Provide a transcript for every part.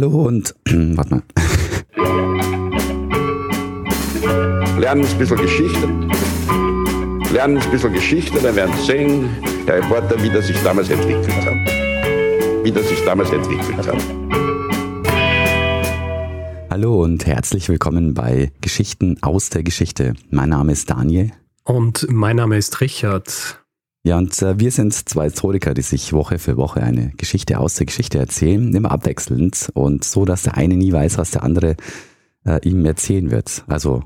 Hallo und warte mal. Lernen ein bisschen Geschichte. Lernen ein bisschen Geschichte, dann werden Sie sehen, der Reporter, wie das sich damals entwickelt hat. Wie das sich damals entwickelt hat. Hallo und herzlich willkommen bei Geschichten aus der Geschichte. Mein Name ist Daniel. Und mein Name ist Richard. Ja, und äh, wir sind zwei Historiker, die sich Woche für Woche eine Geschichte aus der Geschichte erzählen, immer abwechselnd und so, dass der eine nie weiß, was der andere äh, ihm erzählen wird. Also,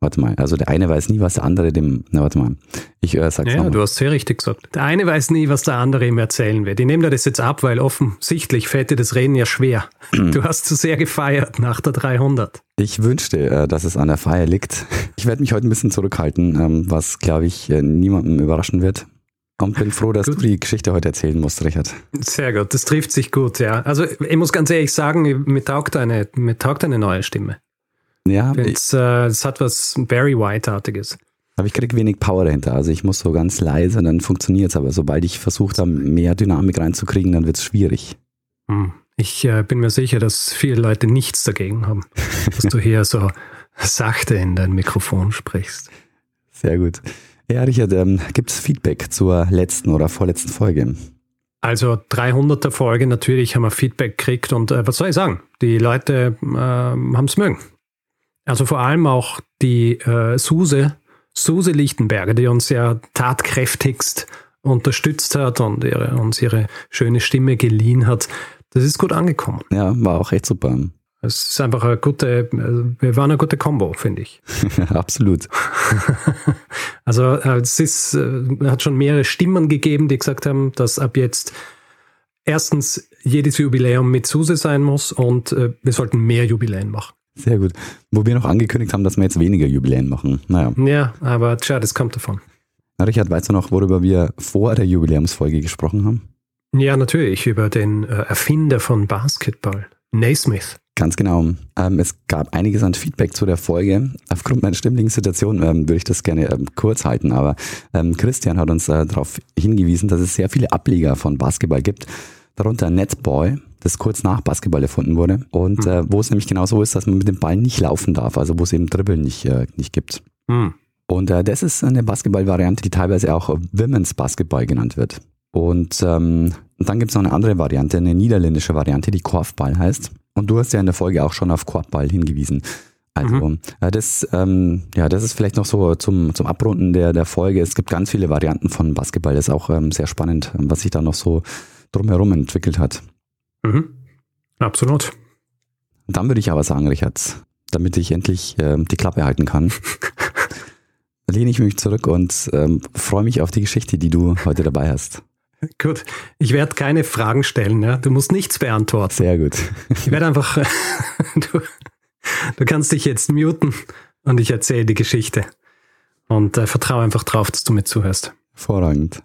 warte mal, also der eine weiß nie, was der andere dem, na warte mal, ich äh, sag's Ja, du hast sehr richtig gesagt. Der eine weiß nie, was der andere ihm erzählen wird. Ich nehme dir das jetzt ab, weil offensichtlich fällt dir das Reden ja schwer. Du hast zu sehr gefeiert nach der 300. Ich wünschte, äh, dass es an der Feier liegt. Ich werde mich heute ein bisschen zurückhalten, ähm, was, glaube ich, äh, niemandem überraschen wird. Und bin froh, dass Gut. du die Geschichte heute erzählen musst, Richard. Sehr gut, das trifft sich gut, ja. Also ich muss ganz ehrlich sagen, mir taugt eine, mir taugt eine neue Stimme. Ja, ich, Es, äh, es hat was Barry White-artiges. aber ich krieg wenig Power dahinter. Also ich muss so ganz leise, dann funktioniert's. Aber sobald ich versucht habe, mehr Dynamik reinzukriegen, dann wird's schwierig. Hm. Ich äh, bin mir sicher, dass viele Leute nichts dagegen haben, dass du hier so sachte in dein Mikrofon sprichst. Sehr gut. Ja, Richard, ähm, gibt's Feedback zur letzten oder vorletzten Folge? Also 300er Folge, natürlich haben wir Feedback gekriegt und äh, was soll ich sagen? Die Leute äh, haben es mögen. Also vor allem auch die äh, Suse, Suse Lichtenberger, die uns ja tatkräftigst unterstützt hat und ihre, uns ihre schöne Stimme geliehen hat. Das ist gut angekommen. Ja, war auch echt super. Es ist einfach eine gute, äh, wir waren eine gute Combo, finde ich. Absolut. Also äh, es ist, äh, hat schon mehrere Stimmen gegeben, die gesagt haben, dass ab jetzt erstens jedes Jubiläum mit Suse sein muss und äh, wir sollten mehr Jubiläen machen. Sehr gut. Wo wir noch angekündigt haben, dass wir jetzt weniger Jubiläen machen. Naja. Ja, aber tja, das kommt davon. Na, Richard, weißt du noch, worüber wir vor der Jubiläumsfolge gesprochen haben? Ja, natürlich, über den Erfinder von Basketball, Naismith. Ganz genau. Ähm, es gab einiges an Feedback zu der Folge. Aufgrund meiner stimmlichen Situation ähm, würde ich das gerne ähm, kurz halten, aber ähm, Christian hat uns äh, darauf hingewiesen, dass es sehr viele Ableger von Basketball gibt, darunter Netball, das kurz nach Basketball erfunden wurde und äh, wo es nämlich genau so ist, dass man mit dem Ball nicht laufen darf, also wo es eben Dribbeln nicht, äh, nicht gibt. Hm. Und äh, das ist eine Basketball-Variante, die teilweise auch Women's Basketball genannt wird. Und, ähm, und dann gibt es noch eine andere Variante, eine niederländische Variante, die Korfball heißt. Und du hast ja in der Folge auch schon auf Korbball hingewiesen. Also äh, das, ähm, ja, das ist vielleicht noch so zum, zum Abrunden der, der Folge. Es gibt ganz viele Varianten von Basketball. Das ist auch ähm, sehr spannend, was sich da noch so drumherum entwickelt hat. Mhm. Absolut. Und dann würde ich aber sagen, Richard, damit ich endlich ähm, die Klappe halten kann, lehne ich mich zurück und ähm, freue mich auf die Geschichte, die du heute dabei hast. Gut. Ich werde keine Fragen stellen, ja. Du musst nichts beantworten. Sehr gut. Ich werde einfach, du, du kannst dich jetzt muten und ich erzähle die Geschichte. Und äh, vertraue einfach drauf, dass du mir zuhörst. Hervorragend.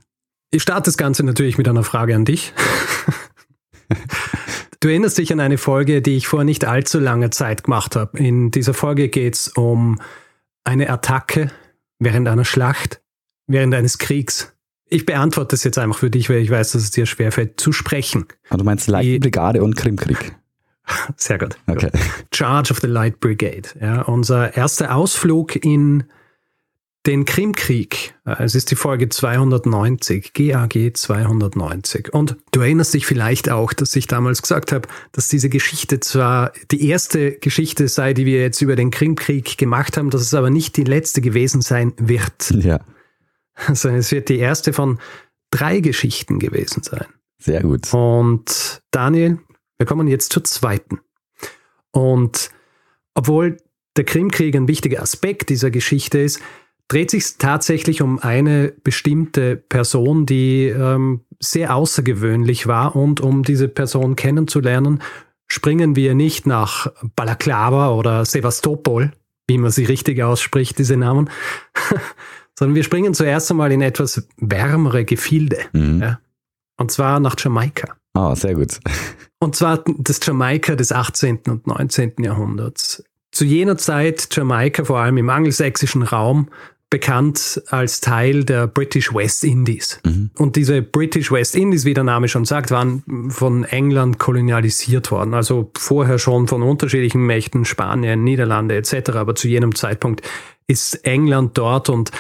Ich starte das Ganze natürlich mit einer Frage an dich. Du erinnerst dich an eine Folge, die ich vor nicht allzu langer Zeit gemacht habe. In dieser Folge geht es um eine Attacke während einer Schlacht, während eines Kriegs. Ich beantworte das jetzt einfach für dich, weil ich weiß, dass es dir schwerfällt zu sprechen. Also du meinst Leitbrigade und Krimkrieg. Sehr gut. Okay. Charge of the Light Brigade. Ja, unser erster Ausflug in den Krimkrieg. Äh, Es ist die Folge 290, GAG 290. Und du erinnerst dich vielleicht auch, dass ich damals gesagt habe, dass diese Geschichte zwar die erste Geschichte sei, die wir jetzt über den Krimkrieg gemacht haben, dass es aber nicht die letzte gewesen sein wird. Ja, Also es wird die erste von drei Geschichten gewesen sein. sehr gut. Und Daniel, wir kommen jetzt zur zweiten. Und obwohl der Krimkrieg ein wichtiger Aspekt dieser Geschichte ist, dreht sich tatsächlich um eine bestimmte Person, die ähm, sehr außergewöhnlich war. Und um diese Person kennenzulernen, springen wir nicht nach Balaklava oder Sevastopol, wie man sie richtig ausspricht, diese Namen, sondern wir springen zuerst einmal in etwas wärmere Gefilde. Mhm. Ja. Und zwar nach Jamaika. Ah, sehr gut. Und zwar das Jamaika des 18. und 19. Jahrhunderts. Zu jener Zeit Jamaika, vor allem im angelsächsischen Raum, bekannt als Teil der British West Indies. Mhm. Und diese British West Indies, wie der Name schon sagt, waren von England kolonialisiert worden. Also vorher schon von unterschiedlichen Mächten, Spanien, Niederlande etc. Aber zu jenem Zeitpunkt ist England dort und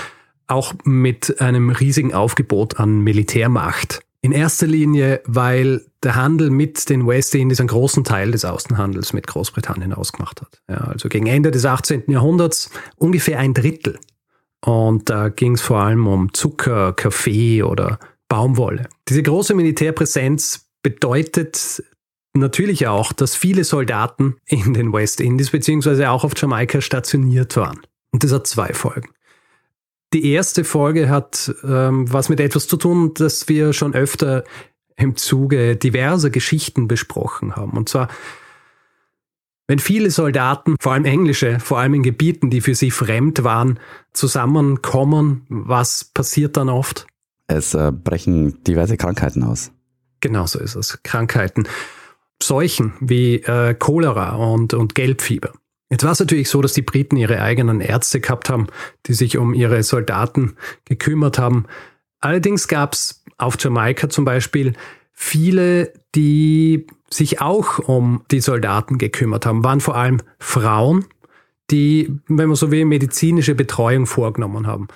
auch mit einem riesigen Aufgebot an Militärmacht. In erster Linie, weil der Handel mit den West Indies einen großen Teil des Außenhandels mit Großbritannien ausgemacht hat. Ja, also gegen Ende des 18. Jahrhunderts ungefähr ein Drittel und da ging es vor allem um Zucker, Kaffee oder Baumwolle. Diese große Militärpräsenz bedeutet natürlich auch, dass viele Soldaten in den West Indies beziehungsweise auch auf Jamaika stationiert waren. Und das hat zwei Folgen. Die erste Folge hat ähm, was mit etwas zu tun, das wir schon öfter im Zuge diverser Geschichten besprochen haben. Und zwar wenn viele Soldaten, vor allem englische, vor allem in Gebieten, die für sie fremd waren, zusammenkommen, was passiert dann oft? Es äh, brechen diverse Krankheiten aus. Genau so ist es. Krankheiten. Seuchen wie äh, Cholera und, und Gelbfieber. Jetzt war es natürlich so, dass die Briten ihre eigenen Ärzte gehabt haben, die sich um ihre Soldaten gekümmert haben. Allerdings gab es auf Jamaika zum Beispiel viele, die sich auch um die Soldaten gekümmert haben, waren vor allem Frauen, die, wenn man so will, medizinische Betreuung vorgenommen haben.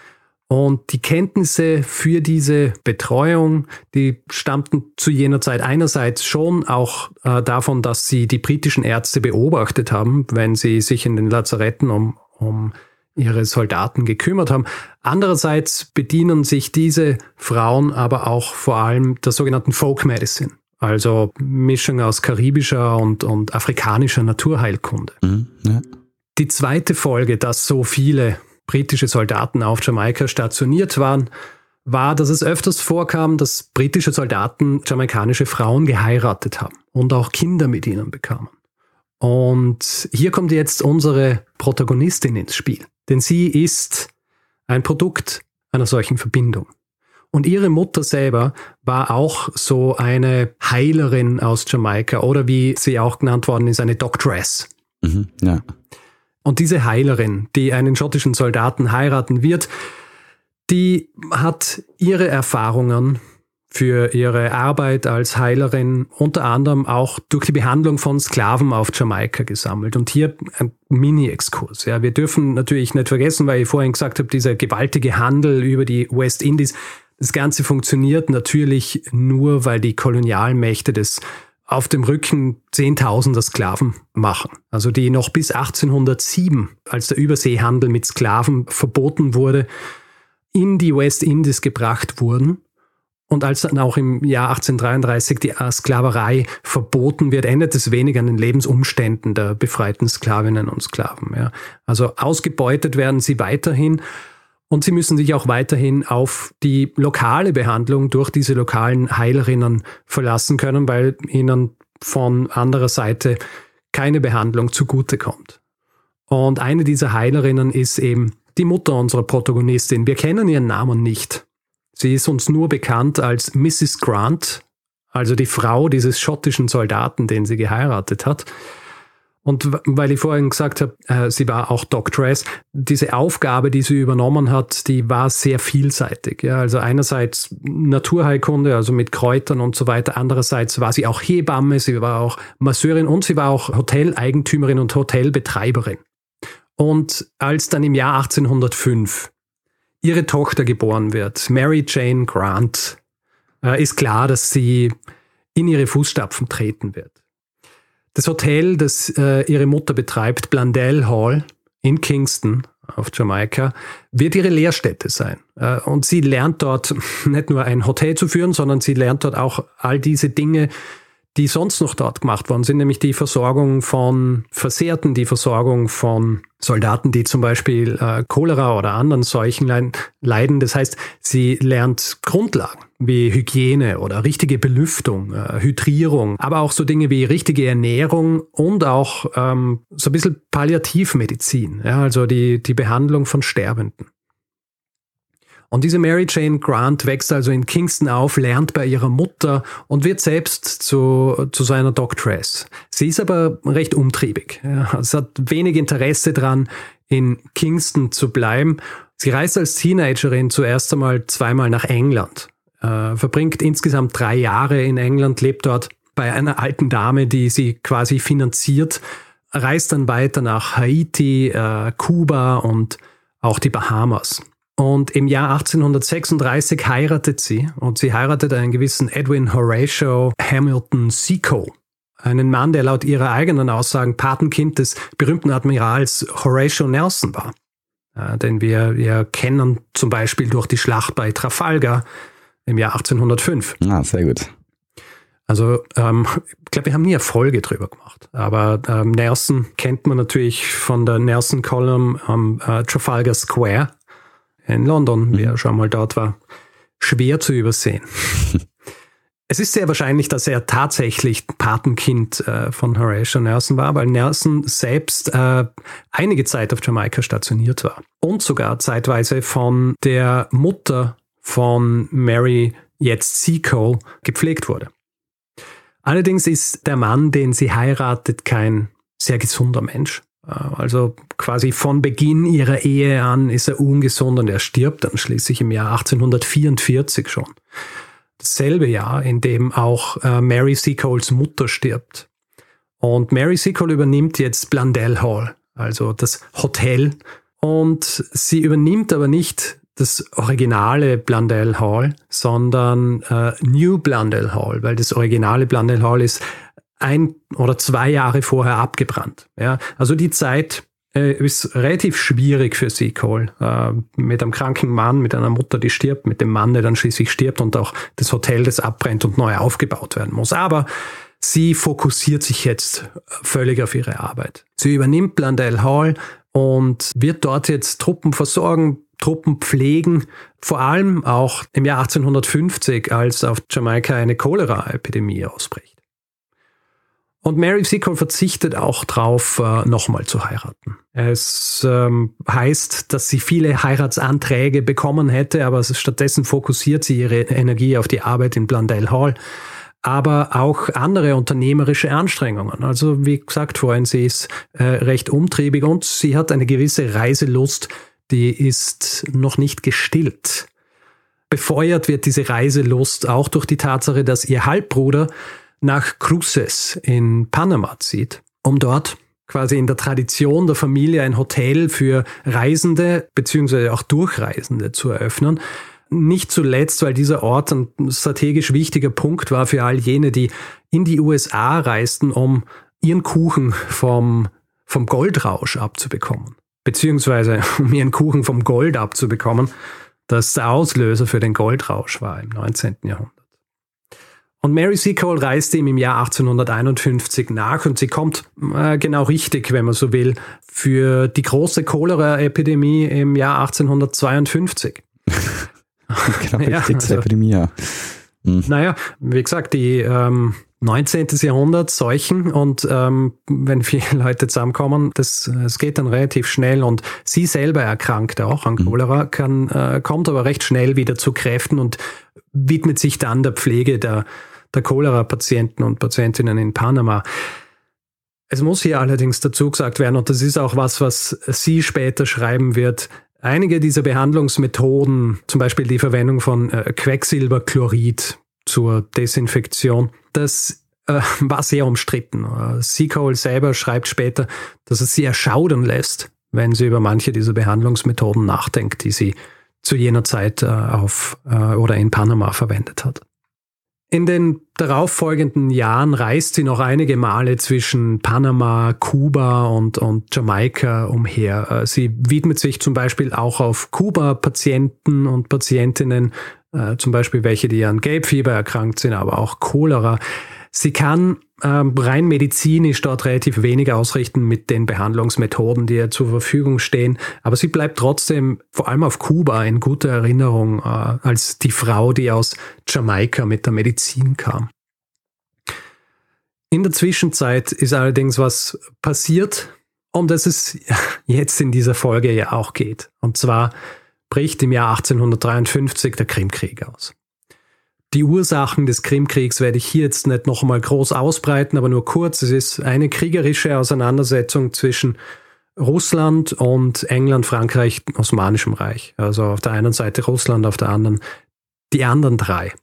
Und die Kenntnisse für diese Betreuung, die stammten zu jener Zeit einerseits schon auch äh, davon, dass sie die britischen Ärzte beobachtet haben, wenn sie sich in den Lazaretten um, um ihre Soldaten gekümmert haben. Andererseits bedienen sich diese Frauen aber auch vor allem der sogenannten Folk Medicine. Also Mischung aus karibischer und, und afrikanischer Naturheilkunde. Mhm, ja. Die zweite Folge, dass so viele britische Soldaten auf Jamaika stationiert waren, war, dass es öfters vorkam, dass britische Soldaten jamaikanische Frauen geheiratet haben und auch Kinder mit ihnen bekamen. Und hier kommt jetzt unsere Protagonistin ins Spiel, denn sie ist ein Produkt einer solchen Verbindung. Und ihre Mutter selber war auch so eine Heilerin aus Jamaika oder wie sie auch genannt worden ist, eine Doctress. Mhm, ja. Und diese Heilerin, die einen schottischen Soldaten heiraten wird, die hat ihre Erfahrungen für ihre Arbeit als Heilerin unter anderem auch durch die Behandlung von Sklaven auf Jamaika gesammelt. Und hier ein Mini-Exkurs. Ja, wir dürfen natürlich nicht vergessen, weil ich vorhin gesagt habe, dieser gewaltige Handel über die West Indies das Ganze funktioniert natürlich nur, weil die Kolonialmächte das auf dem Rücken Zehntausender Sklaven machen. Also die noch bis 1807, als der Überseehandel mit Sklaven verboten wurde, in die West Indies gebracht wurden. Und als dann auch im Jahr 1833 die Sklaverei verboten wird, ändert es wenig an den Lebensumständen der befreiten Sklavinnen und Sklaven. Ja. Also ausgebeutet werden sie weiterhin und sie müssen sich auch weiterhin auf die lokale Behandlung durch diese lokalen Heilerinnen verlassen können, weil ihnen von anderer Seite keine Behandlung zugutekommt. Und eine dieser Heilerinnen ist eben die Mutter unserer Protagonistin. Wir kennen ihren Namen nicht. Sie ist uns nur bekannt als Mrs. Grant, also die Frau dieses schottischen Soldaten, den sie geheiratet hat. Und weil ich vorhin gesagt habe, äh, sie war auch Doctress, diese Aufgabe, die sie übernommen hat, die war sehr vielseitig. Ja, also einerseits Naturheilkunde, also mit Kräutern und so weiter. Andererseits war sie auch Hebamme, sie war auch Masseurin und sie war auch Hoteleigentümerin und Hotelbetreiberin. Und als dann im Jahr 1805 ihre Tochter geboren wird, Mary Jane Grant, äh, ist klar, dass sie in ihre Fußstapfen treten wird. Das Hotel, das äh, ihre Mutter betreibt, Blandell Hall in Kingston auf Jamaika, wird ihre Lehrstätte sein. Äh, und sie lernt dort nicht nur ein Hotel zu führen, sondern sie lernt dort auch all diese Dinge, die sonst noch dort gemacht worden sind, nämlich die Versorgung von Versehrten, die Versorgung von Soldaten, die zum Beispiel äh, Cholera oder anderen Seuchen leiden. Das heißt, sie lernt Grundlagen wie Hygiene oder richtige Belüftung, äh, Hydrierung, aber auch so Dinge wie richtige Ernährung und auch ähm, so ein bisschen Palliativmedizin, ja, also die, die Behandlung von Sterbenden. Und diese Mary Jane Grant wächst also in Kingston auf, lernt bei ihrer Mutter und wird selbst zu, zu so einer Doctress. Sie ist aber recht umtriebig. Ja. Sie hat wenig Interesse dran, in Kingston zu bleiben. Sie reist als Teenagerin zuerst einmal zweimal nach England, äh, verbringt insgesamt drei Jahre in England, lebt dort bei einer alten Dame, die sie quasi finanziert, reist dann weiter nach Haiti, äh, Kuba und auch die Bahamas. Und im Jahr 1836 heiratet sie und sie heiratet einen gewissen Edwin Horatio Hamilton Seco. Einen Mann, der laut ihrer eigenen Aussagen Patenkind des berühmten Admirals Horatio Nelson war. Äh, den wir, wir kennen zum Beispiel durch die Schlacht bei Trafalgar im Jahr 1805. Ah, sehr gut. Also ähm, ich glaube, wir haben nie eine Folge drüber gemacht. Aber ähm, Nelson kennt man natürlich von der Nelson Column am äh, Trafalgar Square in London, mhm. wer schon mal dort war, schwer zu übersehen. es ist sehr wahrscheinlich, dass er tatsächlich Patenkind äh, von Horatio Nelson war, weil Nelson selbst äh, einige Zeit auf Jamaika stationiert war und sogar zeitweise von der Mutter von Mary, jetzt Seacole, gepflegt wurde. Allerdings ist der Mann, den sie heiratet, kein sehr gesunder Mensch. Äh, also quasi von Beginn ihrer Ehe an ist er ungesund und er stirbt dann schließlich im Jahr 1844 schon. Dasselbe Jahr, in dem auch äh, Mary Seacoles Mutter stirbt. Und Mary Seacole übernimmt jetzt Blundell Hall, also das Hotel. Und sie übernimmt aber nicht das originale Blundell Hall, sondern äh, New Blundell Hall, weil das originale Blundell Hall ist ein oder zwei Jahre vorher abgebrannt. Ja, also die Zeit äh, ist relativ schwierig für sie, Cole. Äh, mit einem kranken Mann, mit einer Mutter, die stirbt, mit dem Mann, der dann schließlich stirbt und auch das Hotel, das abbrennt und neu aufgebaut werden muss. Aber sie fokussiert sich jetzt völlig auf ihre Arbeit. Sie übernimmt Blundell Hall und wird dort jetzt Truppen versorgen, Truppen pflegen, vor allem auch im Jahr 1850, als auf Jamaika eine Cholera-Epidemie ausbricht. Und Mary Seacole verzichtet auch drauf, äh, nochmal zu heiraten. Es ähm, heißt, dass sie viele Heiratsanträge bekommen hätte, aber stattdessen fokussiert sie ihre Energie auf die Arbeit in Blundell Hall, aber auch andere unternehmerische Anstrengungen. Also wie gesagt vorhin, sie ist äh, recht umtriebig und sie hat eine gewisse Reiselust, die ist noch nicht gestillt. Befeuert wird diese Reiselust auch durch die Tatsache, dass ihr Halbbruder nach Cruces in Panama zieht, um dort quasi in der Tradition der Familie ein Hotel für Reisende beziehungsweise auch Durchreisende zu eröffnen. Nicht zuletzt, weil dieser Ort ein strategisch wichtiger Punkt war für all jene, die in die USA reisten, um ihren Kuchen vom, vom Goldrausch abzubekommen. Beziehungsweise um ihren Kuchen vom Gold abzubekommen, das der Auslöser für den Goldrausch war im 19. Jahrhundert. Und Mary Seacole reiste ihm im Jahr 1851 nach und sie kommt äh, genau richtig, wenn man so will, für die große Cholera-Epidemie im Jahr 1852. genau, ja, also, Epidemie, ja. Hm. Naja, wie gesagt, die ähm, 19. Jahrhundert Seuchen und ähm, wenn viele Leute zusammenkommen, das, es geht dann relativ schnell und sie selber erkrankt auch an hm. Cholera, kann, äh, kommt aber recht schnell wieder zu Kräften und widmet sich dann der Pflege der der Cholera-Patienten und Patientinnen in Panama. Es muss hier allerdings dazu gesagt werden, und das ist auch was, was sie später schreiben wird, einige dieser Behandlungsmethoden, zum Beispiel die Verwendung von äh, Quecksilberchlorid zur Desinfektion, das äh, war sehr umstritten. Äh, Seacole selber schreibt später, dass es sie erschaudern lässt, wenn sie über manche dieser Behandlungsmethoden nachdenkt, die sie zu jener Zeit auf oder in Panama verwendet hat. In den darauffolgenden Jahren reist sie noch einige Male zwischen Panama, Kuba und, und Jamaika umher. Äh, sie widmet sich zum Beispiel auch auf Kuba-Patienten und Patientinnen, äh, zum Beispiel welche, die an Gelbfieber erkrankt sind, aber auch Cholera. Sie kann ähm, rein medizinisch dort relativ wenig ausrichten mit den Behandlungsmethoden, die ihr zur Verfügung stehen. Aber sie bleibt trotzdem vor allem auf Kuba in guter Erinnerung äh, als die Frau, die aus Jamaika mit der Medizin kam. In der Zwischenzeit ist allerdings was passiert, um das es jetzt in dieser Folge ja auch geht. Und zwar bricht im Jahr 1853 der Krimkrieg aus. Die Ursachen des Krimkriegs werde ich hier jetzt nicht noch einmal groß ausbreiten, aber nur kurz. Es ist eine kriegerische Auseinandersetzung zwischen Russland und England, Frankreich, Osmanischem Reich. Also auf der einen Seite Russland, auf der anderen die anderen drei.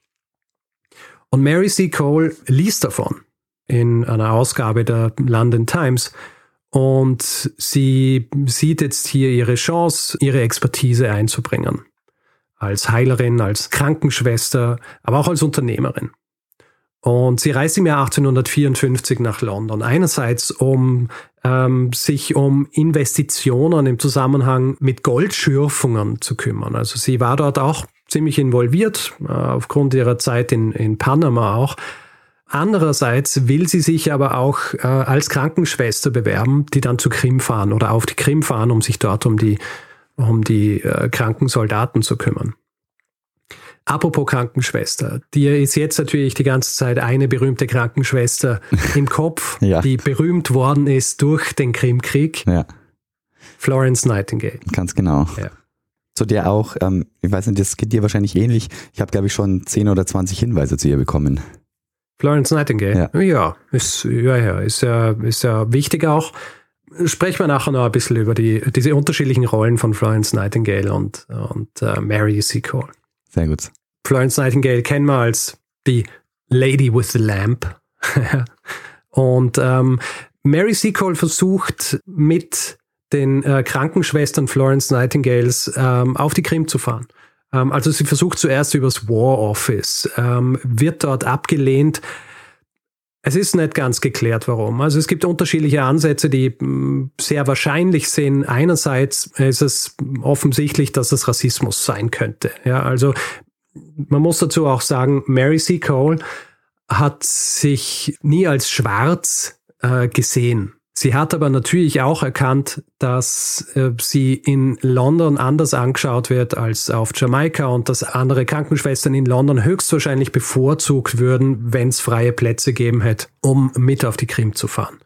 Und Mary C. Cole liest davon in einer Ausgabe der London Times und sie sieht jetzt hier ihre Chance, ihre Expertise einzubringen. Als Heilerin, als Krankenschwester, aber auch als Unternehmerin. Und sie reist im Jahr 1854 nach London. Einerseits, um ähm, sich um Investitionen im Zusammenhang mit Goldschürfungen zu kümmern. Also sie war dort auch ziemlich involviert, äh, aufgrund ihrer Zeit in, in Panama auch. Andererseits will sie sich aber auch äh, als Krankenschwester bewerben, die dann zu Krim fahren oder auf die Krim fahren, um sich dort um die, um die äh, kranken Soldaten zu kümmern. Apropos Krankenschwester, dir ist jetzt natürlich die ganze Zeit eine berühmte Krankenschwester im Kopf, ja. die berühmt worden ist durch den Krimkrieg. Ja. Florence Nightingale. Ganz genau. Ja. Zu der auch, ähm, ich weiß nicht, das geht dir wahrscheinlich ähnlich. Ich habe, glaube ich, schon 10 oder 20 Hinweise zu ihr bekommen. Florence Nightingale? Ja, ja ist, ja, ja, ist ja, ist ja wichtig auch. Sprechen wir nachher noch ein bisschen über die, diese unterschiedlichen Rollen von Florence Nightingale und, und uh, Mary C. Cole. Sehr gut. Florence Nightingale kennen wir als die Lady with the Lamp. und ähm, Mary Seacole versucht mit den äh, Krankenschwestern Florence Nightingales ähm, auf die Krim zu fahren. Ähm, also sie versucht zuerst übers War Office, ähm, wird dort abgelehnt. Es ist nicht ganz geklärt, warum. Also es gibt unterschiedliche Ansätze, die mm, sehr wahrscheinlich sind. Einerseits ist es offensichtlich, dass es Rassismus sein könnte. Ja, also man muss dazu auch sagen, Mary C. Cole hat sich nie als schwarz äh, gesehen. Sie hat aber natürlich auch erkannt, dass äh, sie in London anders angeschaut wird als auf Jamaika und dass andere Krankenschwestern in London höchstwahrscheinlich bevorzugt würden, wenn es freie Plätze geben hätte, um mit auf die Krim zu fahren.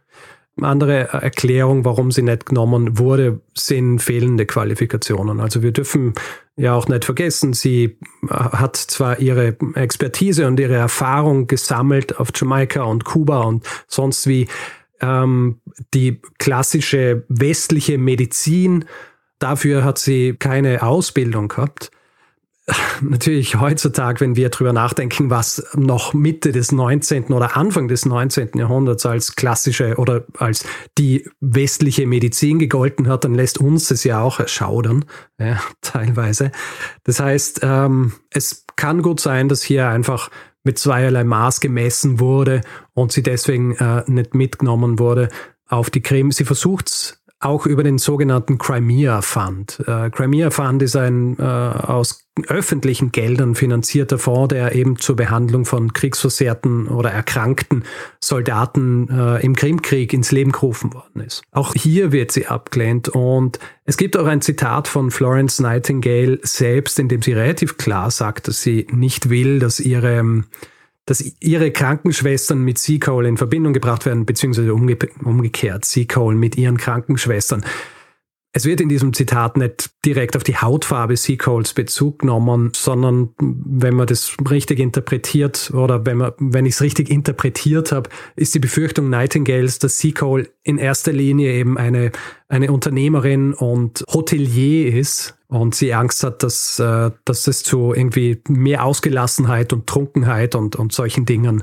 Andere Erklärung, warum sie nicht genommen wurde, sind fehlende Qualifikationen. Also wir dürfen ja auch nicht vergessen, sie hat zwar ihre Expertise und ihre Erfahrung gesammelt auf Jamaika und Kuba und sonst wie ähm, die klassische westliche Medizin. Dafür hat sie keine Ausbildung gehabt natürlich heutzutage, wenn wir drüber nachdenken, was noch Mitte des 19. oder Anfang des 19. Jahrhunderts als klassische oder als die westliche Medizin gegolten hat, dann lässt uns das ja auch erschaudern, ja, teilweise. Das heißt, ähm, es kann gut sein, dass hier einfach mit zweierlei Maß gemessen wurde und sie deswegen äh, nicht mitgenommen wurde auf die Krim. Sie versucht es auch über den sogenannten Crimea Fund. Äh, Crimea Fund ist ein äh, aus öffentlichen Geldern finanzierter Fonds, der eben zur Behandlung von kriegsversehrten oder erkrankten Soldaten äh, im Krimkrieg ins Leben gerufen worden ist. Auch hier wird sie abgelehnt und es gibt auch ein Zitat von Florence Nightingale selbst, in dem sie relativ klar sagt, dass sie nicht will, dass ihre dass ihre Krankenschwestern mit Seacole in Verbindung gebracht werden, beziehungsweise umge umgekehrt, Seacole mit ihren Krankenschwestern. Es wird in diesem Zitat nicht direkt auf die Hautfarbe Seacoles Bezug genommen, sondern wenn man das richtig interpretiert oder wenn, man, wenn ich es richtig interpretiert habe, ist die Befürchtung Nightingales, dass Seacole in erster Linie eben eine, eine Unternehmerin und Hotelier ist und sie Angst hat, dass, äh, dass es zu irgendwie mehr Ausgelassenheit und Trunkenheit und, und solchen Dingen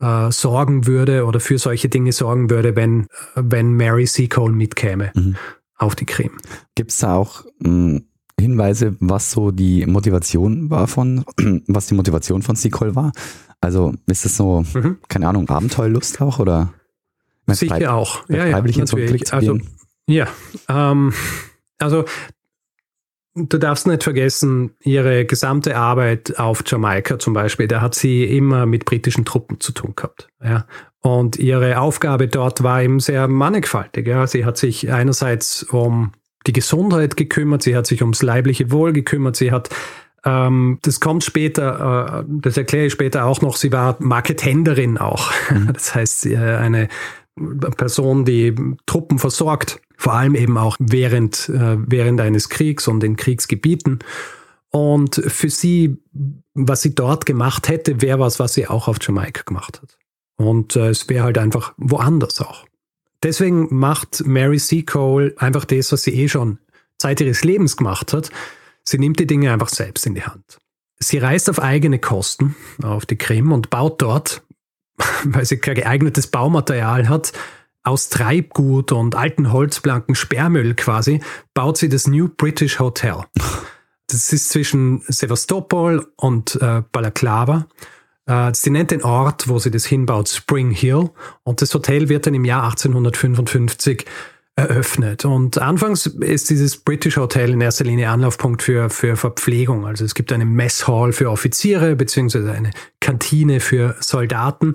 äh, sorgen würde oder für solche Dinge sorgen würde, wenn, wenn Mary Seacole mitkäme. Mhm auf die Creme. Gibt es da auch mh, hm, Hinweise, was so die Motivation war von, was die Motivation von Seacole war? Also ist es so, mhm. keine Ahnung, Abenteuerlust auch oder? Sicher auch. Ja, ja, natürlich. Also, ja, ähm, also du darfst nicht vergessen, ihre gesamte Arbeit auf Jamaika zum Beispiel, da hat sie immer mit britischen Truppen zu tun gehabt. Ja. Und ihre Aufgabe dort war eben sehr mannigfaltig. Ja. Sie hat sich einerseits um die Gesundheit gekümmert, sie hat sich ums leibliche Wohl gekümmert, sie hat ähm, das kommt später, äh, das erkläre ich später auch noch, sie war Marketenderin auch. Mhm. Das heißt, eine Person, die Truppen versorgt, vor allem eben auch während, äh, während eines Kriegs und in Kriegsgebieten. Und für sie, was sie dort gemacht hätte, wäre was, was sie auch auf Jamaika gemacht hat. Und äh, es wäre halt einfach woanders auch. deswegen macht Mary Seacole einfach das, was sie eh schon Zeit ihres Lebens gemacht hat. Sie nimmt die Dinge einfach selbst in die Hand. Sie reist auf eigene Kosten auf die Krim und baut dort, weil sie kein geeignetes Baumaterial hat, aus Treibgut und alten Holzplanken Sperrmüll quasi, baut sie das New British Hotel. Das ist zwischen Sevastopol und äh, Balaklava. Äh, sie nennt den Ort, wo sie das hinbaut, Spring Hill. Und das Hotel wird dann im Jahr 1855 eröffnet. Und anfangs ist dieses British Hotel in erster Linie Anlaufpunkt für, für Verpflegung. Also es gibt eine Messhall für Offiziere beziehungsweise eine Kantine für Soldaten.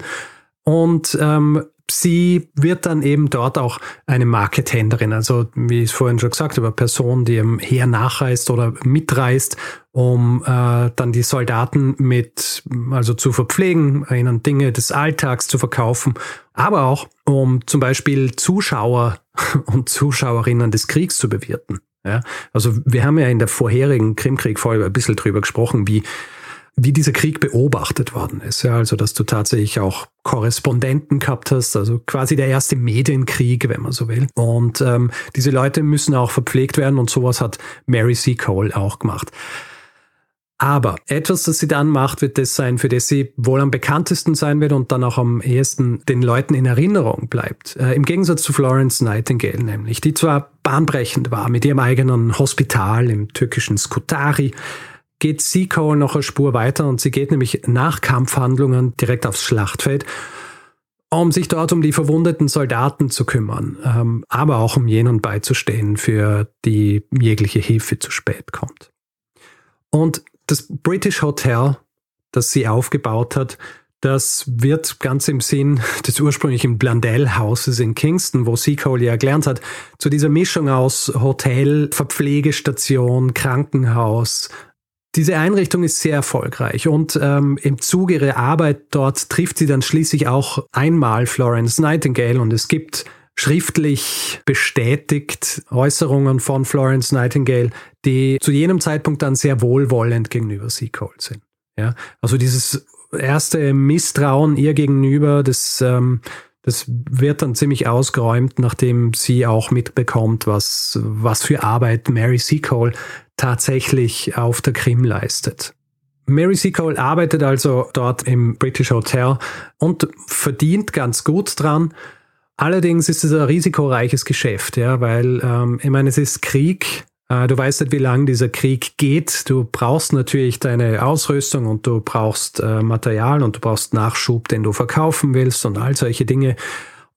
Und ähm, sie wird dann eben dort auch eine Markethändlerin, also wie ich es vorhin schon gesagt habe, Person, die im Heer nachreist oder mitreist, um äh, dann die Soldaten mit, also zu verpflegen, ihnen Dinge des Alltags zu verkaufen, aber auch um zum Beispiel Zuschauer und Zuschauerinnen des Kriegs zu bewirten. Ja, also wir haben ja in der vorherigen Krimkrieg-Folge ein bisschen drüber gesprochen, wie wie dieser Krieg beobachtet worden ist. Ja, also, dass du tatsächlich auch Korrespondenten gehabt hast, also quasi der erste Medienkrieg, wenn man so will. Und ähm, diese Leute müssen auch verpflegt werden und sowas hat Mary C. Cole auch gemacht. Aber etwas, das sie dann macht, wird das sein, für das sie wohl am bekanntesten sein wird und dann auch am ehesten den Leuten in Erinnerung bleibt. Äh, Im Gegensatz zu Florence Nightingale nämlich, die zwar bahnbrechend war mit ihrem eigenen Hospital im türkischen Skutari, geht Seacoe noch eine Spur weiter und sie geht nämlich nach Kampfhandlungen direkt aufs Schlachtfeld, um sich dort um die verwundeten Soldaten zu kümmern, ähm, aber auch um jenen beizustehen, für die jegliche Hilfe zu spät kommt. Und das British Hotel, das sie aufgebaut hat, das wird ganz im Sinn des ursprünglichen Blundell Houses in Kingston, wo Seacole ja gelernt hat, zu dieser Mischung aus Hotel, Verpflegestation, Krankenhaus, diese Einrichtung ist sehr erfolgreich und ähm, im Zuge ihrer Arbeit dort trifft sie dann schließlich auch einmal Florence Nightingale und es gibt schriftlich bestätigt Äußerungen von Florence Nightingale, die zu jenem Zeitpunkt dann sehr wohlwollend gegenüber Seacole sind. Ja, also dieses erste Misstrauen ihr gegenüber, das, ähm, das wird dann ziemlich ausgeräumt, nachdem sie auch mitbekommt, was, was für Arbeit Mary Seacole tatsächlich auf der Krim leistet. Mary Seacole arbeitet also dort im British Hotel und verdient ganz gut dran. Allerdings ist es ein risikoreiches Geschäft, ja, weil ähm, ich meine, es ist Krieg. Äh, du weißt nicht, wie lange dieser Krieg geht. Du brauchst natürlich deine Ausrüstung und du brauchst äh, Material und du brauchst Nachschub, den du verkaufen willst und all solche Dinge.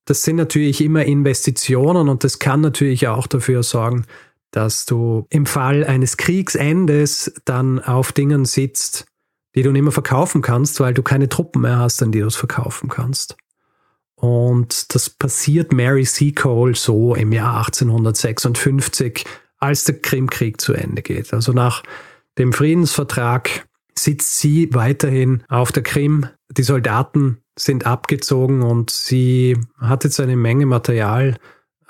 Das sind natürlich immer Investitionen und das kann natürlich auch dafür sorgen, dass du im Fall eines Kriegsendes dann auf Dingen sitzt, die du nicht mehr verkaufen kannst, weil du keine Truppen mehr hast, an die du es verkaufen kannst. Und das passiert Mary Seacole so im Jahr 1856, als der Krimkrieg zu Ende geht. Also nach dem Friedensvertrag sitzt sie weiterhin auf der Krim. Die Soldaten sind abgezogen und sie hat jetzt eine Menge Material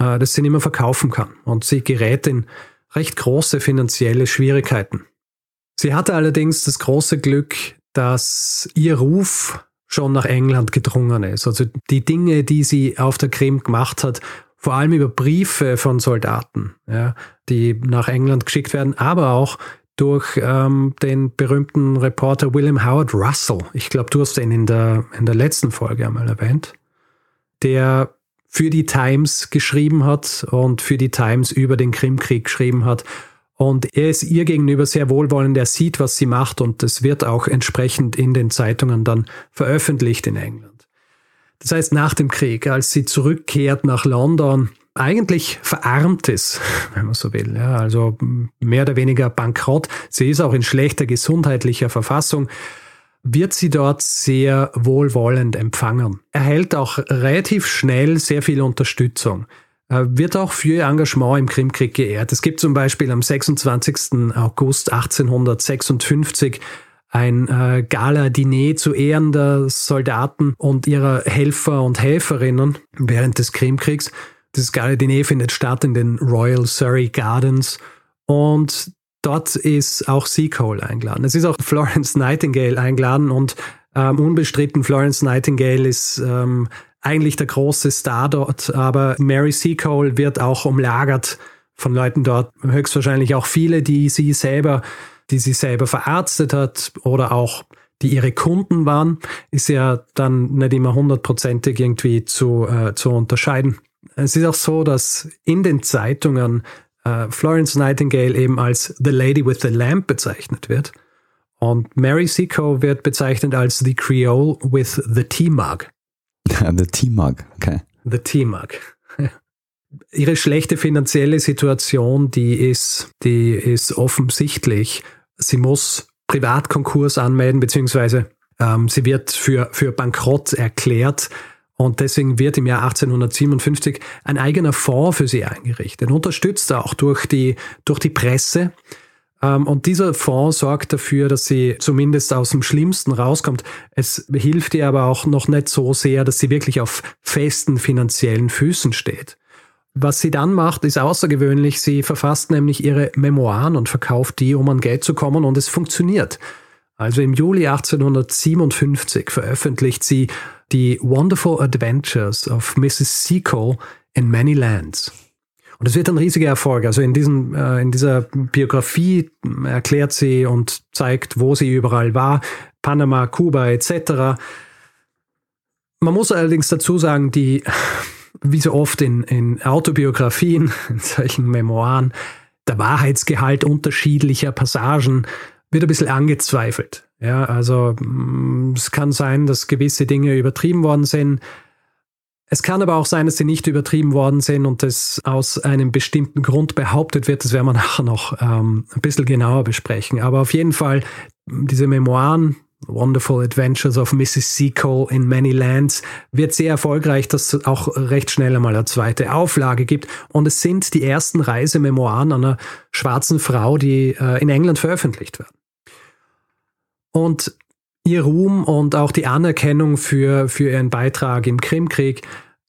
äh, das sie nicht mehr verkaufen kann. Und sie gerät in recht große finanzielle Schwierigkeiten. Sie hatte allerdings das große Glück, dass ihr Ruf schon nach England gedrungen ist. Also die Dinge, die sie auf der Krim gemacht hat, vor allem über Briefe von Soldaten, ja, die nach England geschickt werden, aber auch durch ähm, den berühmten Reporter William Howard Russell. Ich glaube, du hast ihn in der, in der letzten Folge einmal erwähnt. Der für die Times geschrieben hat und für die Times über den Krimkrieg geschrieben hat. Und er ist ihr gegenüber sehr wohlwollend, er sieht, was sie macht und es wird auch entsprechend in den Zeitungen dann veröffentlicht in England. Das heißt, nach dem Krieg, als sie zurückkehrt nach London, eigentlich verarmt ist, wenn man so will. Ja, also mehr oder weniger bankrott. Sie ist auch in schlechter gesundheitlicher Verfassung wird sie dort sehr wohlwollend empfangen. Erhält auch relativ schnell sehr viel Unterstützung. Wird auch für ihr Engagement im Krimkrieg geehrt. Es gibt zum Beispiel am 26. August 1856 ein äh, Gala-Diner zu Ehren der Soldaten und ihrer Helfer und Helferinnen während des Krimkriegs. Das Gala-Diner findet statt in den Royal Surrey Gardens und Dort ist auch Seacole eingeladen. Es ist auch Florence Nightingale eingeladen und ähm, unbestritten Florence Nightingale ist ähm, eigentlich der große Star dort, aber Mary Seacole wird auch umlagert von Leuten dort, höchstwahrscheinlich auch viele, die sie selber, die sie selber verarztet hat oder auch die ihre Kunden waren, ist ja dann nicht immer hundertprozentig irgendwie zu, äh, zu unterscheiden. Es ist auch so, dass in den Zeitungen äh, Florence Nightingale eben als The Lady with the Lamp bezeichnet wird. Und Mary Seco wird bezeichnet als The Creole with the Tea Mug. the Tea Mug, okay. The Tea Mug. Ihre schlechte finanzielle Situation, die ist, die ist offensichtlich. Sie muss Privatkonkurs anmelden, beziehungsweise ähm, sie wird für, für bankrott erklärt. Und deswegen wird im Jahr 1857 ein eigener Fonds für sie eingerichtet, unterstützt auch durch die, durch die Presse. Ähm, und dieser Fonds sorgt dafür, dass sie zumindest aus dem Schlimmsten rauskommt. Es hilft ihr aber auch noch nicht so sehr, dass sie wirklich auf festen finanziellen Füßen steht. Was sie dann macht, ist außergewöhnlich. Sie verfasst nämlich ihre Memoiren und verkauft die, um an Geld zu kommen, und es funktioniert. Also im Juli 1857 veröffentlicht sie die Wonderful Adventures of Mrs. Seacole in Many Lands. Und es wird ein riesiger Erfolg. Also in, diesem, äh, in dieser Biografie erklärt sie und zeigt, wo sie überall war. Panama, Kuba etc. Man muss allerdings dazu sagen, die wie so oft in, in Autobiografien, in solchen Memoiren, der Wahrheitsgehalt unterschiedlicher Passagen wird ein bisschen angezweifelt. Ja, also mm, es kann sein, dass gewisse Dinge übertrieben worden sind. Es kann aber auch sein, dass sie nicht übertrieben worden sind und das aus einem bestimmten Grund behauptet wird. Das werden wir nachher noch ähm, ein bisschen genauer besprechen. Aber auf jeden Fall, diese Memoiren, Wonderful Adventures of Mrs. Seacole in Many Lands wird sehr erfolgreich, dass es auch recht schnell einmal eine zweite Auflage gibt. Und es sind die ersten Reisememoiren einer schwarzen Frau, die äh, in England veröffentlicht werden. Und ihr Ruhm und auch die Anerkennung für, für ihren Beitrag im Krimkrieg,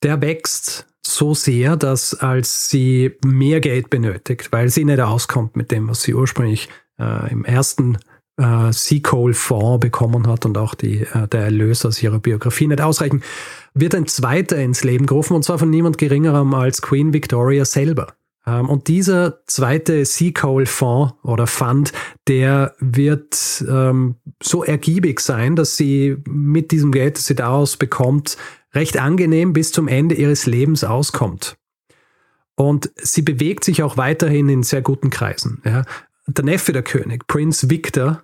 der wächst so sehr, dass als sie mehr Geld benötigt, weil sie nicht auskommt mit dem, was sie ursprünglich äh, im ersten äh, Seacole-Fonds bekommen hat und auch die, äh, der Erlös aus ihrer Biografie nicht ausreichen, wird ein zweiter ins Leben gerufen und zwar von niemand geringerem als Queen Victoria selber. Ähm, und dieser zweite Seacole-Fonds oder Fund, der wird ähm, so ergiebig sein, dass sie mit diesem Geld, das sie daraus bekommt, recht angenehm bis zum Ende ihres Lebens auskommt. Und sie bewegt sich auch weiterhin in sehr guten Kreisen. Ja der Neffe der König, Prinz Victor,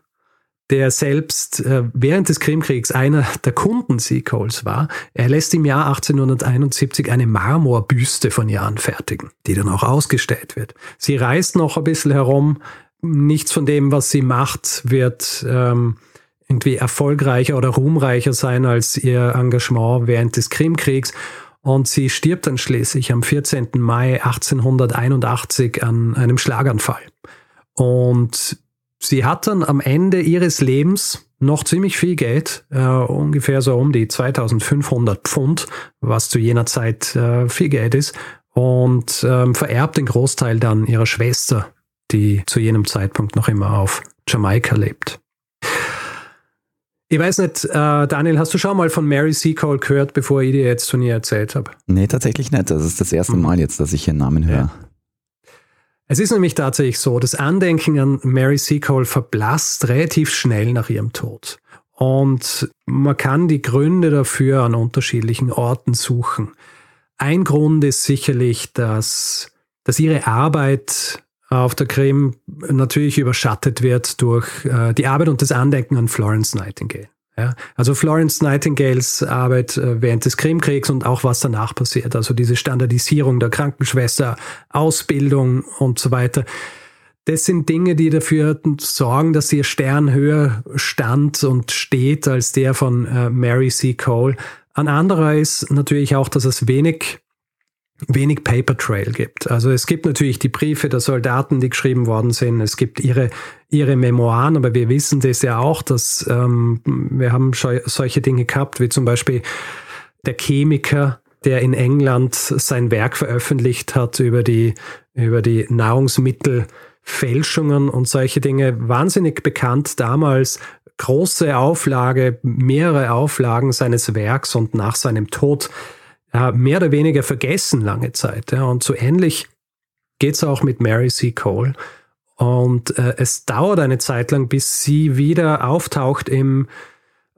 der selbst äh, während des Krimkriegs einer der Kunden Seacoles war, er lässt im Jahr 1871 eine Marmorbüste von ihr anfertigen, die dann auch ausgestellt wird. Sie reist noch ein bisschen herum, nichts von dem, was sie macht, wird ähm, irgendwie erfolgreicher oder ruhmreicher sein als ihr Engagement während des Krimkriegs. Und sie stirbt dann schließlich am 14. Mai 1881 an einem Schlaganfall. Und sie hat dann am Ende ihres Lebens noch ziemlich viel Geld, äh, ungefähr so um die 2500 Pfund, was zu jener Zeit äh, viel Geld ist, und ähm, vererbt den Großteil dann ihrer Schwester, die zu jenem Zeitpunkt noch immer auf Jamaika lebt. Ich weiß nicht, äh, Daniel, hast du schon mal von Mary Seacole gehört, bevor ich dir jetzt von ihr erzählt habe? Nee, tatsächlich nicht. Das ist das erste hm. Mal jetzt, dass ich ihren Namen höre. Ja. Es ist nämlich tatsächlich so, das Andenken an Mary Seacole verblasst relativ schnell nach ihrem Tod. Und man kann die Gründe dafür an unterschiedlichen Orten suchen. Ein Grund ist sicherlich, dass, dass ihre Arbeit auf der Krim natürlich überschattet wird durch äh, die Arbeit und das Andenken an Florence Nightingale. Ja, also Florence Nightingales Arbeit äh, während des Krimkriegs und auch was danach passiert, also diese Standardisierung der Krankenschwester, Ausbildung und so weiter. Das sind Dinge, die dafür sorgen, dass ihr Stern höher stand und steht als der von äh, Mary C. Cole. Ein anderer ist natürlich auch, dass es wenig wenig Paper Trail gibt. Also es gibt natürlich die Briefe der Soldaten, die geschrieben worden sind. Es gibt ihre, ihre Memoiren, aber wir wissen das ja auch, dass ähm, wir haben solche Dinge gehabt, wie zum Beispiel der Chemiker, der in England sein Werk veröffentlicht hat über die, über die Nahrungsmittelfälschungen und solche Dinge. Wahnsinnig bekannt damals. Große Auflage, mehrere Auflagen seines Werks und nach seinem Tod mehr oder weniger vergessen lange Zeit. Ja. Und so ähnlich geht es auch mit Mary C. Cole. Und äh, es dauert eine Zeit lang, bis sie wieder auftaucht im,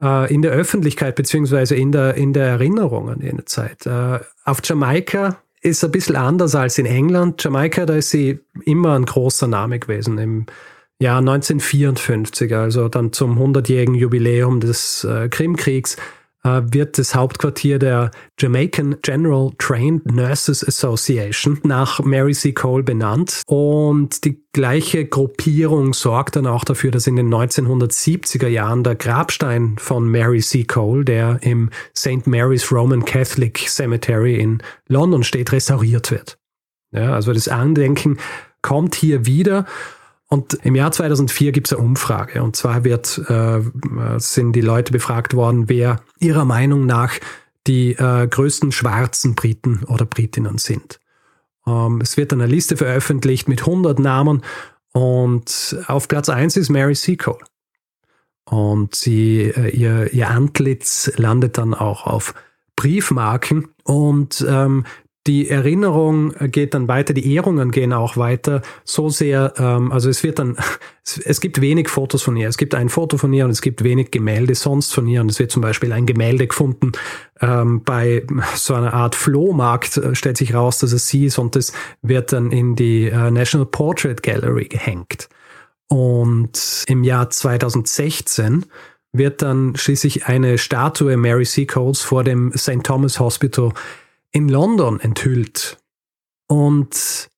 äh, in der Öffentlichkeit beziehungsweise in der, in der Erinnerung an jene Zeit. Äh, auf Jamaika ist ein bisschen anders als in England. Jamaika, da ist sie immer ein großer Name gewesen. Im Jahr 1954, also dann zum 100-jährigen Jubiläum des äh, Krimkriegs, äh, wird das Hauptquartier der Jamaican General Trained Nurses Association nach Mary C. Cole benannt. Und die gleiche Gruppierung sorgt dann auch dafür, dass in den 1970er Jahren der Grabstein von Mary C. Cole, der im St. Mary's Roman Catholic Cemetery in London steht, restauriert wird. Ja, also das Andenken kommt hier wieder. Und im Jahr 2004 gibt es eine Umfrage. Und zwar wird, äh, sind die Leute befragt worden, wer ihrer Meinung nach die äh, größten schwarzen Briten oder Britinnen sind. Ähm, es wird eine Liste veröffentlicht mit 100 Namen und auf Platz 1 ist Mary Seacole. Und sie, äh, ihr, ihr Antlitz landet dann auch auf Briefmarken und ähm, die Erinnerung geht dann weiter, die Ehrungen gehen auch weiter, so sehr, ähm, also es wird dann, es, es, gibt wenig Fotos von ihr. Es gibt ein Foto von ihr und es gibt wenig Gemälde sonst von ihr. Und es wird zum Beispiel ein Gemälde gefunden ähm, bei so einer Art Flohmarkt, äh, stellt sich raus, dass es sie ist und das wird dann in die äh, National Portrait Gallery gehängt. Und im Jahr 2016 wird dann schließlich eine Statue Mary Seacoles vor dem St. Thomas Hospital in London enthüllt. Und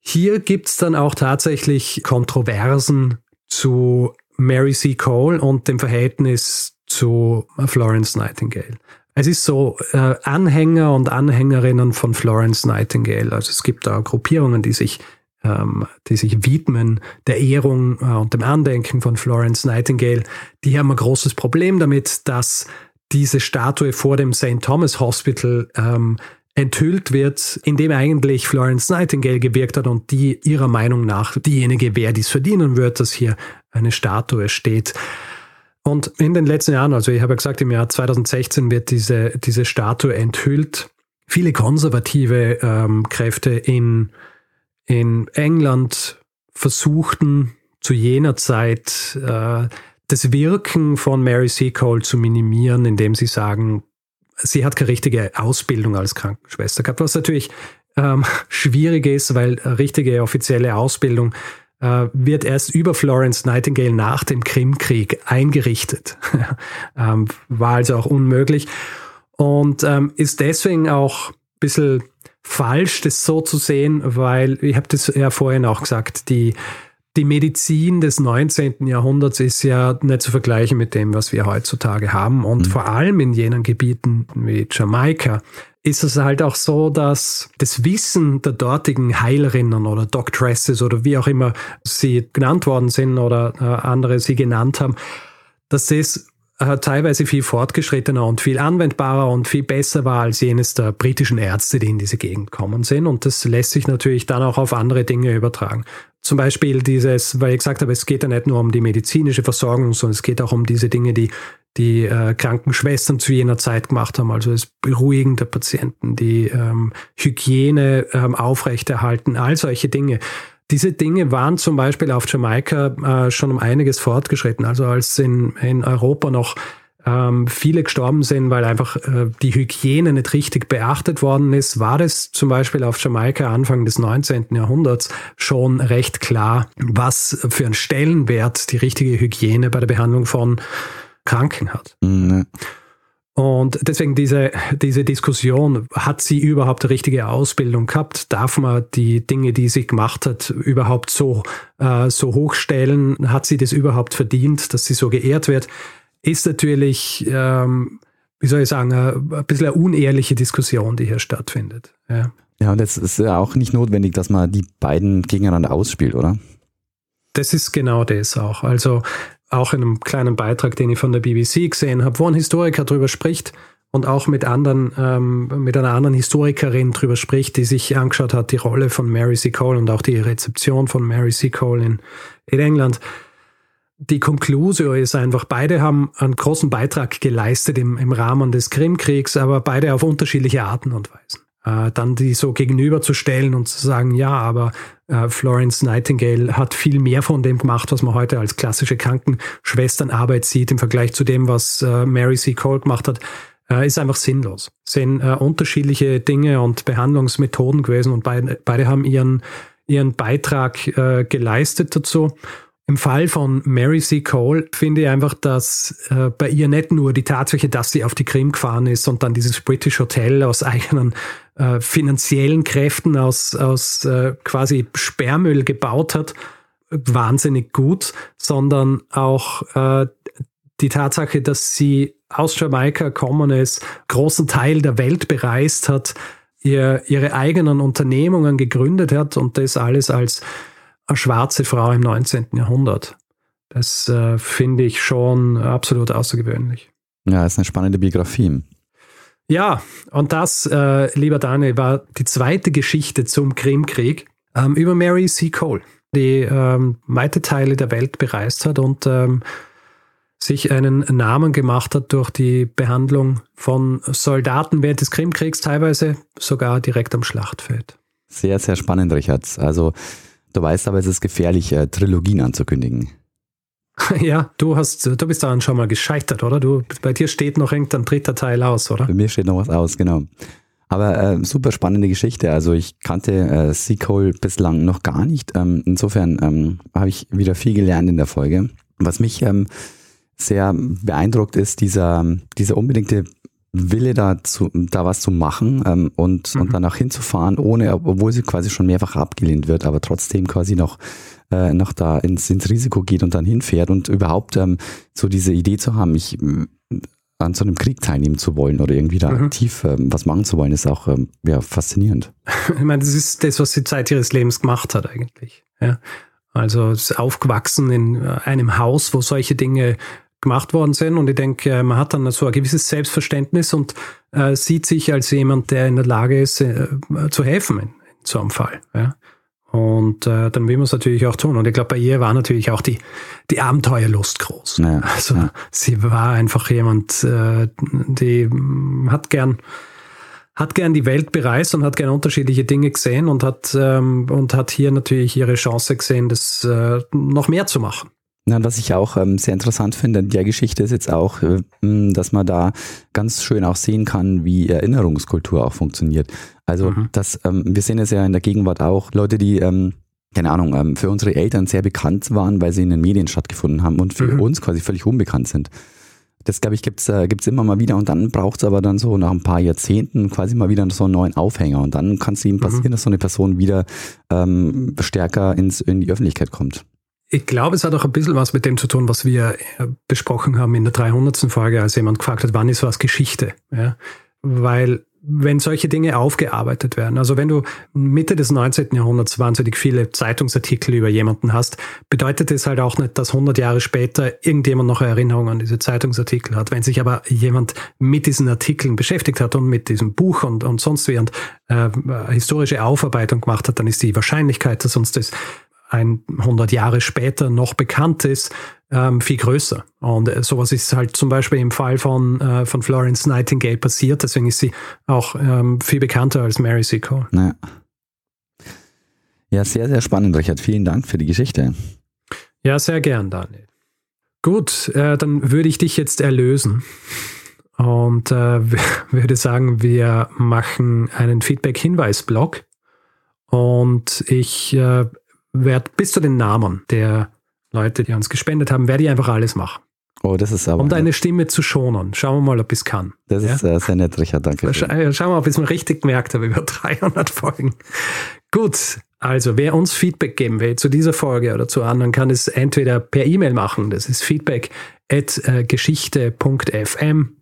hier gibt's dann auch tatsächlich Kontroversen zu Mary C. Cole und dem Verhältnis zu Florence Nightingale. Es ist so, äh, Anhänger und Anhängerinnen von Florence Nightingale, also es gibt da Gruppierungen, die sich, ähm, die sich widmen der Ehrung äh, und dem Andenken von Florence Nightingale, die haben ein großes Problem damit, dass diese Statue vor dem St. Thomas Hospital ähm, enthüllt wird, in dem eigentlich Florence Nightingale gewirkt hat und die ihrer Meinung nach diejenige wäre, die es verdienen wird, dass hier eine Statue steht. Und in den letzten Jahren, also ich habe ja gesagt, im Jahr 2016 wird diese, diese Statue enthüllt. Viele konservative ähm, Kräfte in, in England versuchten zu jener Zeit äh, das Wirken von Mary Seacole zu minimieren, indem sie sagen, sie hat keine richtige Ausbildung als Krankenschwester gehabt, was natürlich ähm, schwierig ist, weil richtige offizielle Ausbildung äh, wird erst über Florence Nightingale nach dem Krimkrieg eingerichtet. ähm, war also auch unmöglich und ähm, ist deswegen auch ein bisschen falsch, das so zu sehen, weil ich habe das ja vorhin auch gesagt, die die Medizin des 19. Jahrhunderts ist ja nicht zu vergleichen mit dem, was wir heutzutage haben. Und mhm. vor allem in jenen Gebieten wie Jamaika ist es halt auch so, dass das Wissen der dortigen Heilerinnen oder Doctresses oder wie auch immer sie genannt worden sind oder äh, andere sie genannt haben, dass das äh, teilweise viel fortgeschrittener und viel anwendbarer und viel besser war als jenes der britischen Ärzte, die in diese Gegend kommen sind. Und das lässt sich natürlich dann auch auf andere Dinge übertragen. Zum Beispiel dieses, weil ich gesagt habe, es geht ja nicht nur um die medizinische Versorgung, sondern es geht auch um diese Dinge, die die äh, Krankenschwestern zu jener Zeit gemacht haben, also das Beruhigen der Patienten, die ähm, Hygiene ähm, aufrechterhalten, all solche Dinge. Diese Dinge waren zum Beispiel auf Jamaika äh, schon um einiges fortgeschritten. Also als in, in Europa noch ähm, viele gestorben sind, weil einfach äh, die Hygiene nicht richtig beachtet worden ist, war es zum Beispiel auf Jamaika Anfang des 19. Jahrhunderts schon recht klar, was für einen Stellenwert die richtige Hygiene bei der Behandlung von Kranken hat. Mhm. Und deswegen diese, diese Diskussion, hat sie überhaupt eine richtige Ausbildung gehabt? Darf man die Dinge, die sie gemacht hat, überhaupt so, äh, so hochstellen? Hat sie das überhaupt verdient, dass sie so geehrt wird? Ist natürlich, ähm, wie soll ich sagen, ein bisschen eine unehrliche Diskussion, die hier stattfindet. Ja. ja, und es ist ja auch nicht notwendig, dass man die beiden gegeneinander ausspielt, oder? Das ist genau das auch. Also auch in einem kleinen Beitrag, den ich von der BBC gesehen habe, wo ein Historiker darüber spricht und auch mit anderen, ähm, mit einer anderen Historikerin darüber spricht, die sich angeschaut hat, die Rolle von Mary C. Cole und auch die Rezeption von Mary C. Cole in, in England die Conclusio ist einfach, beide haben einen großen Beitrag geleistet im, im Rahmen des Krimkriegs, aber beide auf unterschiedliche Arten und Weisen. Äh, dann die so gegenüberzustellen und zu sagen, ja, aber äh, Florence Nightingale hat viel mehr von dem gemacht, was man heute als klassische Krankenschwesternarbeit sieht im Vergleich zu dem, was äh, Mary C. Cole gemacht hat, äh, ist einfach sinnlos. Es sind äh, unterschiedliche Dinge und Behandlungsmethoden gewesen und beide, beide haben ihren, ihren Beitrag äh, geleistet dazu. Im Fall von Mary C. Cole finde ich einfach, dass äh, bei ihr nicht nur die Tatsache, dass sie auf die Krim gefahren ist und dann dieses British Hotel aus eigenen äh, finanziellen Kräften, aus, aus äh, quasi Sperrmüll gebaut hat, wahnsinnig gut, sondern auch äh, die Tatsache, dass sie aus Jamaika gekommen ist, großen Teil der Welt bereist hat, ihr, ihre eigenen Unternehmungen gegründet hat und das alles als eine schwarze Frau im 19. Jahrhundert. Das äh, finde ich schon absolut außergewöhnlich. Ja, ist eine spannende Biografie. Ja, und das, äh, lieber Daniel, war die zweite Geschichte zum Krimkrieg ähm, über Mary C. Cole, die ähm, weite Teile der Welt bereist hat und ähm, sich einen Namen gemacht hat durch die Behandlung von Soldaten während des Krimkriegs, teilweise sogar direkt am Schlachtfeld. Sehr, sehr spannend, Richard. Also Du weißt aber, es ist gefährlich, äh, Trilogien anzukündigen. Ja, du hast, du bist daran schon mal gescheitert, oder? Du, bei dir steht noch irgendein dritter Teil aus, oder? Bei mir steht noch was aus, genau. Aber äh, super spannende Geschichte. Also ich kannte äh, Seacole bislang noch gar nicht. Ähm, insofern ähm, habe ich wieder viel gelernt in der Folge. Was mich ähm, sehr beeindruckt ist, dieser, dieser unbedingte Wille da, zu, da was zu machen ähm, und, mhm. und danach hinzufahren, ohne, obwohl sie quasi schon mehrfach abgelehnt wird, aber trotzdem quasi noch, äh, noch da ins, ins Risiko geht und dann hinfährt und überhaupt ähm, so diese Idee zu haben, ich äh, an so einem Krieg teilnehmen zu wollen oder irgendwie da mhm. aktiv ähm, was machen zu wollen, ist auch ähm, ja, faszinierend. Ich meine, das ist das, was sie Zeit ihres Lebens gemacht hat eigentlich. Ja. Also aufgewachsen in äh, einem Haus, wo solche Dinge gemacht worden sind. Und ich denke, äh, man hat dann so ein gewisses Selbstverständnis und äh, sieht sich als jemand, der in der Lage ist, äh, zu helfen in, in, so einem Fall. Ja. Und äh, dann will man es natürlich auch tun. Und ich glaube, bei ihr war natürlich auch die, die Abenteuerlust groß. Ja, also ja. sie war einfach jemand, äh, die hat gern hat gern die Welt bereist und hat gern unterschiedliche Dinge gesehen und hat ähm, und hat hier natürlich ihre Chance gesehen, das äh, noch mehr zu machen. Na, was ich auch ähm, sehr interessant finde in der Geschichte ist jetzt auch, äh, dass man da ganz schön auch sehen kann, wie Erinnerungskultur auch funktioniert. Also mhm. das, ähm, wir sehen es ja in der Gegenwart auch, Leute, die ähm, keine Ahnung, ähm, für unsere Eltern sehr bekannt waren, weil sie in den Medien stattgefunden haben und für mhm. uns quasi völlig unbekannt sind. Das, glaube ich, gibt's äh, gibt's immer mal wieder und dann braucht's aber dann so nach ein paar Jahrzehnten quasi mal wieder so einen neuen Aufhänger und dann kann es eben mhm. passieren, mhm. dass so eine Person wieder ähm, stärker ins, in die Öffentlichkeit kommt. Ich glaube, es hat auch ein bisschen was mit dem zu tun, was wir besprochen haben in der 300. Folge, als jemand gefragt hat, wann ist was Geschichte? Ja? Weil wenn solche Dinge aufgearbeitet werden, also wenn du Mitte des 19. Jahrhunderts wahnsinnig viele Zeitungsartikel über jemanden hast, bedeutet es halt auch nicht, dass 100 Jahre später irgendjemand noch Erinnerung an diese Zeitungsartikel hat. Wenn sich aber jemand mit diesen Artikeln beschäftigt hat und mit diesem Buch und, und sonst wie und äh, historische Aufarbeitung gemacht hat, dann ist die Wahrscheinlichkeit, dass uns das 100 Jahre später noch bekannt ist, ähm, viel größer. Und äh, sowas ist halt zum Beispiel im Fall von, äh, von Florence Nightingale passiert. Deswegen ist sie auch ähm, viel bekannter als Mary C. Cole. Ja. ja, sehr, sehr spannend, Richard. Vielen Dank für die Geschichte. Ja, sehr gern, Daniel. Gut, äh, dann würde ich dich jetzt erlösen und äh, würde sagen, wir machen einen Feedback-Hinweis-Blog. Und ich äh, werde bis zu den Namen der Leute, die uns gespendet haben, werde ich einfach alles machen. Oh, das ist aber. Um deine Stimme zu schonen. Schauen wir mal, ob ich es kann. Das ist ja? sehr nett, Richard. Danke. Scha schauen wir mal, ob ich es mir richtig gemerkt habe über 300 Folgen. Gut. Also, wer uns Feedback geben will zu dieser Folge oder zu anderen, kann es entweder per E-Mail machen. Das ist feedback at äh, geschichte.fm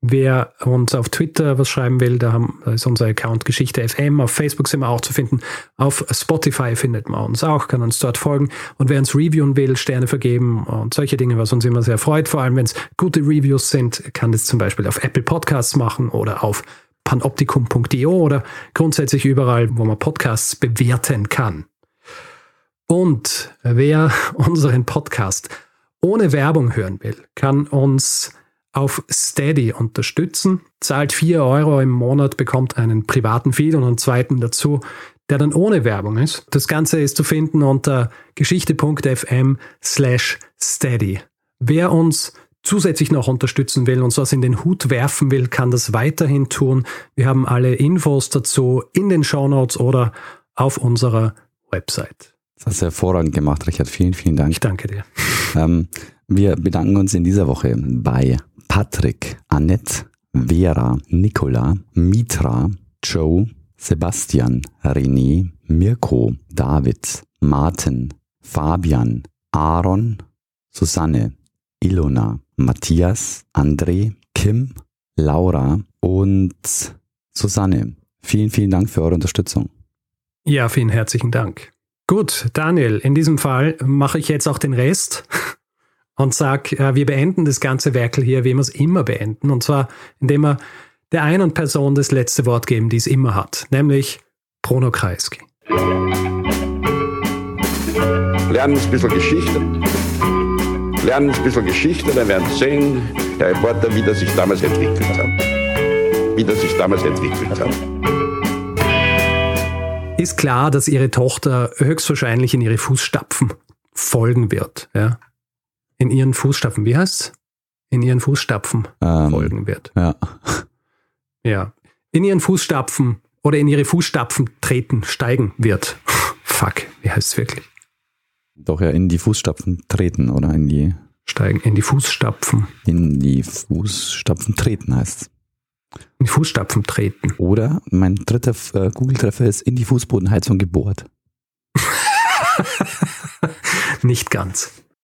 Wer uns auf Twitter was schreiben will, da, haben, da ist unser Account Geschichte FM. Auf Facebook sind wir auch zu finden. Auf Spotify findet man uns auch, kann uns dort folgen. Und wer uns reviewen will, Sterne vergeben und solche Dinge, was uns immer sehr freut, vor allem wenn es gute Reviews sind, kann das zum Beispiel auf Apple Podcasts machen oder auf panoptikum.io oder grundsätzlich überall, wo man Podcasts bewerten kann. Und wer unseren Podcast ohne Werbung hören will, kann uns auf Steady unterstützen, zahlt 4 Euro im Monat, bekommt einen privaten Feed und einen zweiten dazu, der dann ohne Werbung ist. Das Ganze ist zu finden unter geschichte.fm slash steady. Wer uns zusätzlich noch unterstützen will und was in den Hut werfen will, kann das weiterhin tun. Wir haben alle Infos dazu in den Show Notes oder auf unserer Website. Das hast du hervorragend gemacht, Richard. Vielen, vielen Dank. Ich danke dir. Ähm, wir bedanken uns in dieser Woche bei Patrick, Annette, Vera, Nicola, Mitra, Joe, Sebastian, René, Mirko, David, Martin, Fabian, Aaron, Susanne, Ilona, Matthias, André, Kim, Laura und Susanne. Vielen, vielen Dank für eure Unterstützung. Ja, vielen herzlichen Dank. Gut, Daniel, in diesem Fall mache ich jetzt auch den Rest und sage, äh, wir beenden das ganze Werkel hier, wie wir es immer beenden. Und zwar, indem wir der einen Person das letzte Wort geben, die es immer hat, nämlich Bruno Kreisky. Lernen ein bisschen Geschichte. Lernen ein bisschen Geschichte, dann werden Sie sehen, der Reporter, wie das sich damals entwickelt hat. Wie das sich damals entwickelt hat. Ist klar, dass ihre Tochter höchstwahrscheinlich in ihre Fußstapfen folgen wird. Ja? In ihren Fußstapfen, wie heißt's? In ihren Fußstapfen Ähm, folgen wird. Ja. Ja. In ihren Fußstapfen oder in ihre Fußstapfen treten, steigen wird. Fuck, wie heißt es wirklich? Doch ja in die Fußstapfen treten oder in die, Steigen, in die Fußstapfen. in die Fußstapfen treten heißt In die Fußstapfen treten. Oder mein dritter äh, Google-Treffer ist in die Fußbodenheizung gebohrt. Nicht ganz.